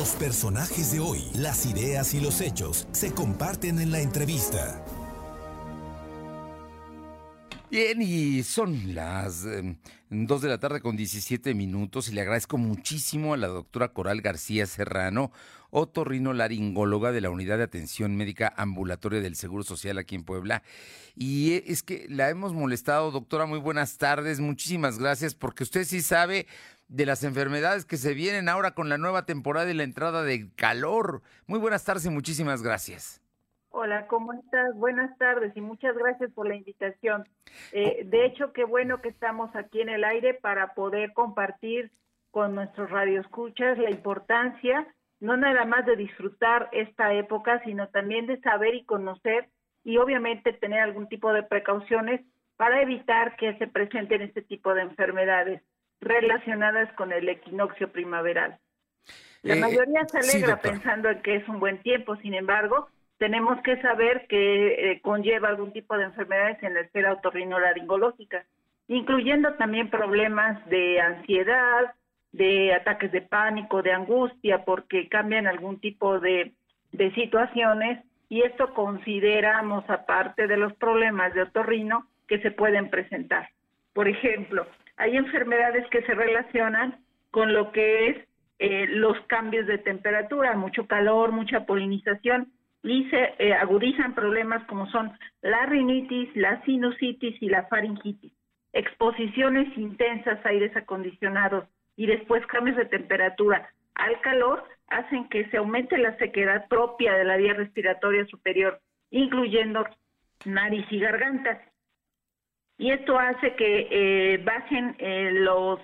Los personajes de hoy, las ideas y los hechos se comparten en la entrevista. Bien, y son las eh, 2 de la tarde con 17 minutos y le agradezco muchísimo a la doctora Coral García Serrano, otorrinolaringóloga de la Unidad de Atención Médica Ambulatoria del Seguro Social aquí en Puebla. Y eh, es que la hemos molestado, doctora, muy buenas tardes, muchísimas gracias, porque usted sí sabe de las enfermedades que se vienen ahora con la nueva temporada y la entrada del calor. Muy buenas tardes y muchísimas gracias. Hola, ¿cómo estás? Buenas tardes y muchas gracias por la invitación. Eh, de hecho, qué bueno que estamos aquí en el aire para poder compartir con nuestros radioescuchas la importancia no nada más de disfrutar esta época, sino también de saber y conocer y obviamente tener algún tipo de precauciones para evitar que se presenten este tipo de enfermedades relacionadas con el equinoccio primaveral. La Eh, mayoría se alegra pensando en que es un buen tiempo, sin embargo, tenemos que saber que eh, conlleva algún tipo de enfermedades en la esfera otorrinolaringológica, incluyendo también problemas de ansiedad, de ataques de pánico, de angustia, porque cambian algún tipo de, de situaciones y esto consideramos aparte de los problemas de otorrino que se pueden presentar. Por ejemplo, hay enfermedades que se relacionan con lo que es eh, los cambios de temperatura, mucho calor, mucha polinización y se eh, agudizan problemas como son la rinitis, la sinusitis y la faringitis. Exposiciones intensas a aires acondicionados y después cambios de temperatura al calor hacen que se aumente la sequedad propia de la vía respiratoria superior, incluyendo nariz y garganta y esto hace que eh, bajen eh, los,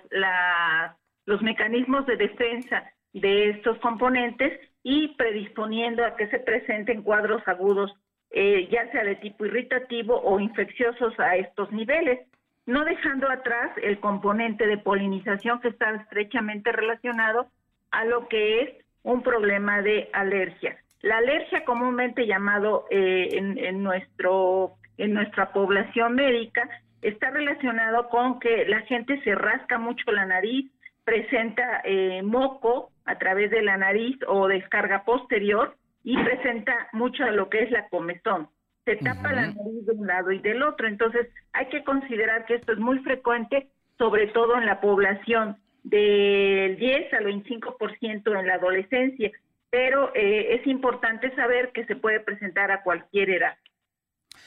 los mecanismos de defensa de estos componentes y predisponiendo a que se presenten cuadros agudos, eh, ya sea de tipo irritativo o infecciosos a estos niveles, no dejando atrás el componente de polinización que está estrechamente relacionado a lo que es un problema de alergia. La alergia comúnmente llamado eh, en nuestro en nuestra población médica está relacionado con que la gente se rasca mucho la nariz, presenta eh, moco a través de la nariz o descarga posterior y presenta mucho lo que es la comezón. Se tapa la nariz de un lado y del otro. Entonces hay que considerar que esto es muy frecuente, sobre todo en la población del 10 al 25% en la adolescencia, pero eh, es importante saber que se puede presentar a cualquier edad.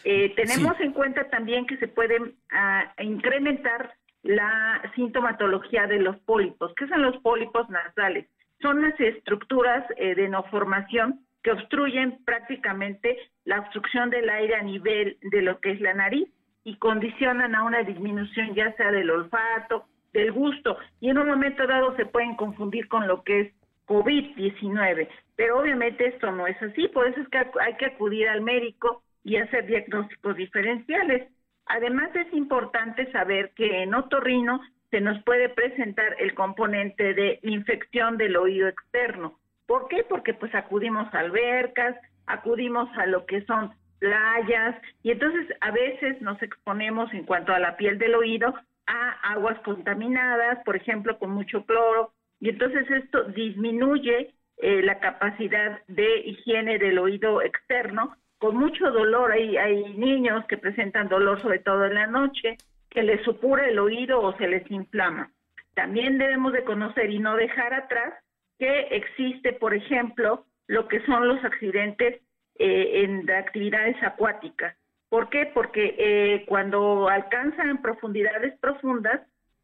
Eh, tenemos en cuenta también que se puede ah, incrementar la sintomatología de los pólipos. ¿Qué son los pólipos nasales? Son las estructuras eh, de no formación que obstruyen prácticamente la obstrucción del aire a nivel de lo que es la nariz y condicionan a una disminución ya sea del olfato, del gusto y en un momento dado se pueden confundir con lo que es COVID-19, pero obviamente esto no es así, por eso es que hay que acudir al médico y hacer diagnósticos diferenciales. Además es importante saber que en otorrino se nos puede presentar el componente de infección del oído externo. ¿Por qué? Porque pues acudimos a albercas, acudimos a lo que son playas y entonces a veces nos exponemos en cuanto a la piel del oído a aguas contaminadas, por ejemplo, con mucho cloro, y entonces esto disminuye eh, la capacidad de higiene del oído externo con mucho dolor. Hay, hay niños que presentan dolor sobre todo en la noche, que les supura el oído o se les inflama. También debemos de conocer y no dejar atrás que existe, por ejemplo, lo que son los accidentes eh, en de actividades acuáticas. ¿Por qué? Porque eh, cuando alcanzan en profundidades profundas,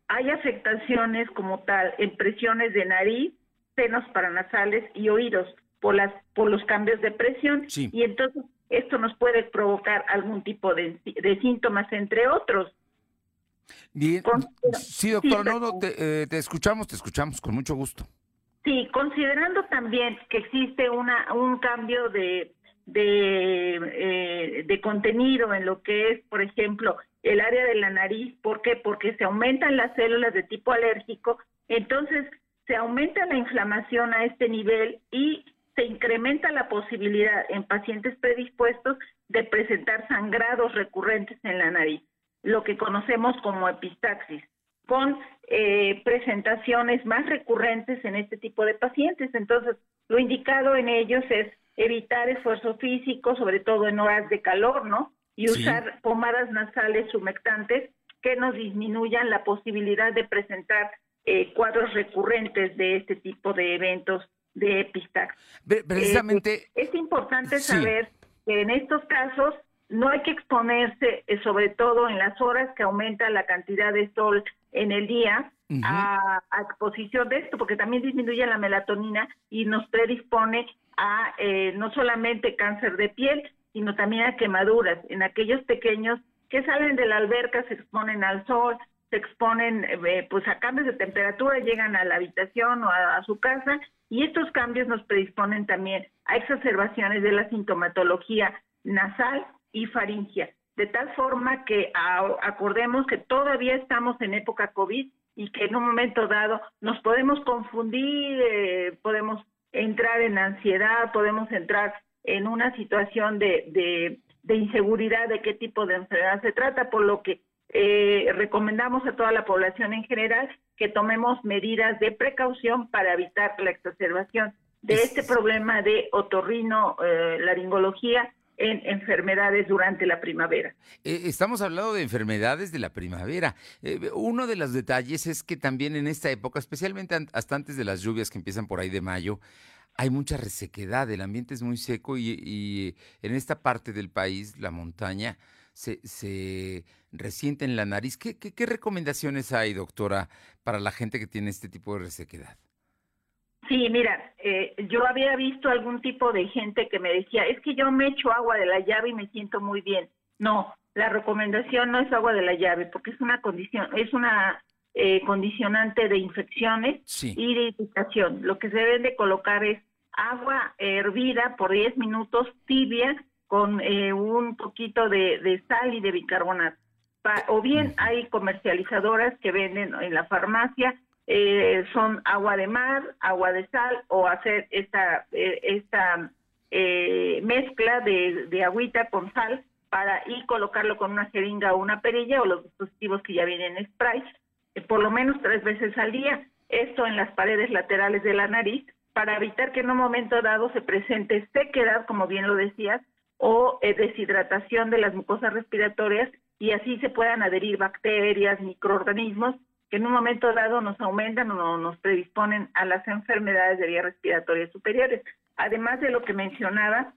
hay afectaciones como tal en presiones de nariz, senos paranasales y oídos por, las, por los cambios de presión. Sí. Y entonces esto nos puede provocar algún tipo de, de síntomas, entre otros. Bien, sí, doctora, sí, no, te, eh, te escuchamos, te escuchamos con mucho gusto. Sí, considerando también que existe una un cambio de de, eh, de contenido en lo que es, por ejemplo, el área de la nariz, ¿por qué? Porque se aumentan las células de tipo alérgico, entonces se aumenta la inflamación a este nivel y se incrementa la posibilidad en pacientes predispuestos de presentar sangrados recurrentes en la nariz, lo que conocemos como epistaxis. con eh, presentaciones más recurrentes en este tipo de pacientes. Entonces, lo indicado en ellos es evitar esfuerzo físico, sobre todo en horas de calor, ¿no? Y usar pomadas nasales humectantes que nos disminuyan la posibilidad de presentar eh, cuadros recurrentes de este tipo de eventos de epistax. Precisamente. Eh, es importante saber que en estos casos no hay que exponerse, eh, sobre todo en las horas que aumenta la cantidad de sol en el día, a, exposición de esto, porque también disminuye la melatonina y nos predispone a eh, no solamente cáncer de piel, sino también a quemaduras. En aquellos pequeños que salen de la alberca se exponen al sol, exponen eh, pues a cambios de temperatura, llegan a la habitación o a, su casa y estos cambios nos predisponen también a exacerbaciones de la sintomatología nasal y faringia. De tal forma que acordemos que todavía estamos en época COVID y que en un momento dado nos podemos confundir, eh, podemos entrar en ansiedad, podemos entrar en una situación de, de inseguridad de qué tipo de enfermedad se trata, por lo que eh, recomendamos a toda la población en general que tomemos medidas de precaución para evitar la exacerbación de este problema de otorrino eh, laringología en enfermedades durante la primavera. Eh, estamos hablando de enfermedades de la primavera. uno de los detalles es que también en esta época, especialmente hasta antes de las lluvias que empiezan por ahí de mayo, hay mucha resequedad, el ambiente es muy seco y en esta parte del país, la montaña, se, se resiente en la nariz. ¿Qué, ¿Qué, recomendaciones hay, doctora, para la gente que tiene este tipo de resequedad? Sí, mira, eh, yo había visto algún tipo de gente que me decía, es que yo me echo agua de la llave y me siento muy bien. No, la recomendación no es agua de la llave porque es una condición, es una eh, condicionante de infecciones y de irritación. Lo que se deben de colocar es agua hervida por 10 minutos tibia con eh, un poquito de, sal y de bicarbonato. o bien hay comercializadoras que venden en la farmacia, eh, son agua de mar, agua de sal o hacer esta, eh, esta mezcla de, de agüita con sal para y colocarlo con una jeringa o una perilla o los dispositivos que ya vienen en spray, por lo menos tres veces al día, esto en las paredes laterales de la nariz, para evitar que en un momento dado se presente sequedad, como bien lo decías, o eh, deshidratación de las mucosas respiratorias y así se puedan adherir bacterias, microorganismos que en un momento dado nos aumentan o nos predisponen a las enfermedades de vías respiratorias superiores. Además de lo que mencionaba,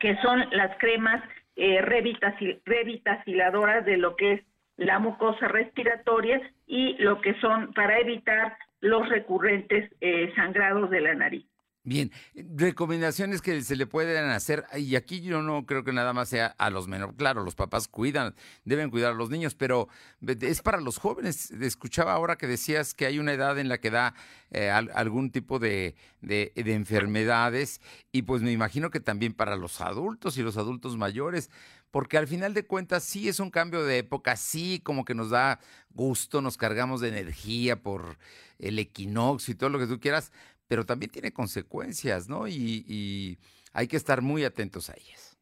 que son las cremas eh, revitaciladoras de lo que es la mucosa respiratoria y lo que son para evitar los recurrentes eh, sangrados de la nariz. Bien, recomendaciones que se le pueden hacer, y aquí yo no creo que nada más sea a los menores, claro, los papás cuidan, deben cuidar a los niños, pero es para los jóvenes. Escuchaba ahora que decías que hay una edad en la que da eh, algún tipo de, de, enfermedades, y pues me imagino que también para los adultos y los adultos mayores, porque al final de cuentas sí es un cambio de época, sí como que nos da gusto, nos cargamos de energía por el equinoccio y todo lo que tú quieras, pero también tiene consecuencias, ¿no? Y, hay que estar muy atentos a ellas.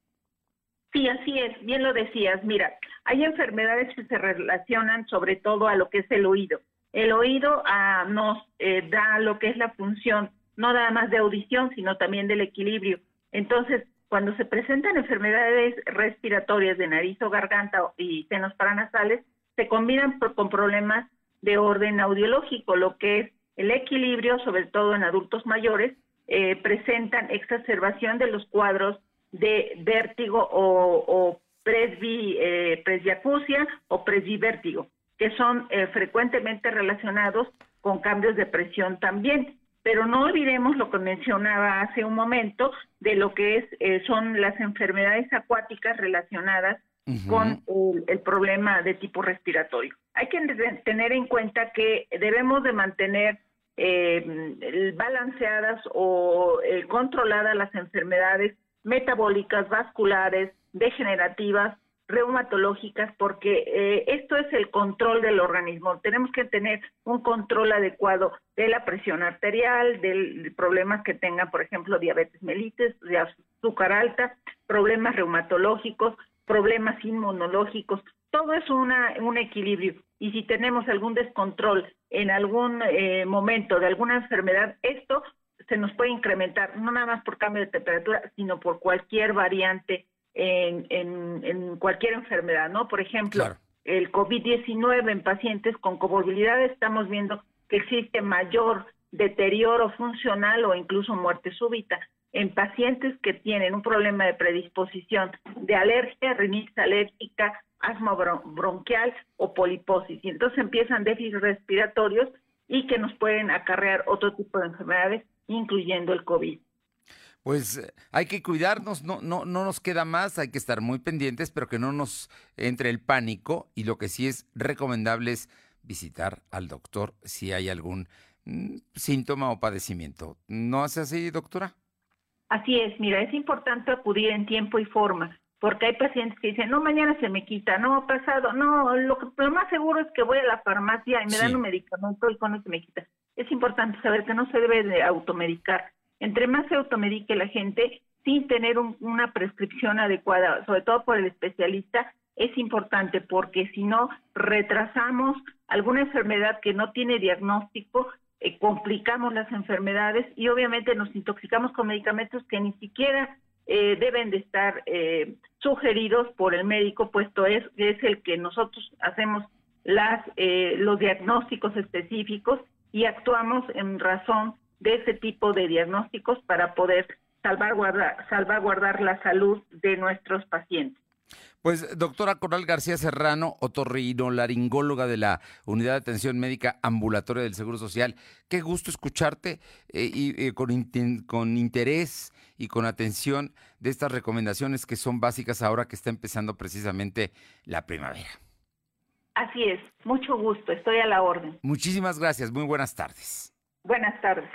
Sí, así es, bien lo decías. Mira, hay enfermedades que se relacionan sobre todo a lo que es el oído. El oído ah, nos eh, da lo que es la función, no nada más de audición, sino también del equilibrio. Entonces, cuando se presentan enfermedades respiratorias de nariz o garganta y senos paranasales, se combinan con problemas de orden audiológico, lo que es el equilibrio, sobre todo en adultos mayores, eh, presentan exacerbación de los cuadros de vértigo o, o presbi, eh, presbiacusia o presbivértigo, que son eh, frecuentemente relacionados con cambios de presión también. Pero no olvidemos lo que mencionaba hace un momento de lo que es, eh, son las enfermedades acuáticas relacionadas con el, problema de tipo respiratorio. Hay que tener en cuenta que debemos de mantener eh, balanceadas o eh, controladas las enfermedades metabólicas, vasculares, degenerativas, reumatológicas, porque eh, esto es el control del organismo. Tenemos que tener un control adecuado de la presión arterial, de problemas que tengan, por ejemplo, diabetes mellitus, de azúcar alta, problemas reumatológicos, problemas inmunológicos, todo es una, un equilibrio. Y si tenemos algún descontrol en algún eh, momento de alguna enfermedad, esto se nos puede incrementar, no nada más por cambio de temperatura, sino por cualquier variante en, en, cualquier enfermedad, ¿no? Por ejemplo, el COVID-19 en pacientes con comorbilidad estamos viendo que existe mayor deterioro funcional o incluso muerte súbita en pacientes que tienen un problema de predisposición de alergia, rinitis alérgica, asma bronquial o poliposis. Y entonces empiezan déficits respiratorios y que nos pueden acarrear otro tipo de enfermedades, incluyendo el COVID. Pues eh, hay que cuidarnos, no, no, no nos queda más, hay que estar muy pendientes, pero que no nos entre el pánico y lo que sí es recomendable es visitar al doctor si hay algún mm, síntoma o padecimiento. ¿No hace así, doctora? Así es, mira, es importante acudir en tiempo y forma porque hay pacientes que dicen, no, mañana se me quita, no, pasado, no, lo, lo más seguro es que voy a la farmacia y me dan un medicamento y con eso me quita. Es importante saber que no se debe de automedicar. Entre más se automedique la gente sin tener una prescripción adecuada, sobre todo por el especialista, es importante porque si no retrasamos alguna enfermedad que no tiene diagnóstico, eh, complicamos las enfermedades y obviamente nos intoxicamos con medicamentos que ni siquiera eh, deben de estar eh, sugeridos por el médico, puesto es, es el que nosotros hacemos las, eh, los diagnósticos específicos y actuamos en razón de ese tipo de diagnósticos para poder salvaguardar, salvaguardar la salud de nuestros pacientes. Pues doctora Coral García Serrano, otorrinolaringóloga de la Unidad de Atención Médica Ambulatoria del Seguro Social, qué gusto escucharte eh, y eh, con, con interés y con atención de estas recomendaciones que son básicas ahora que está empezando precisamente la primavera. Así es, mucho gusto, estoy a la orden. Muchísimas gracias, muy buenas tardes. Buenas tardes.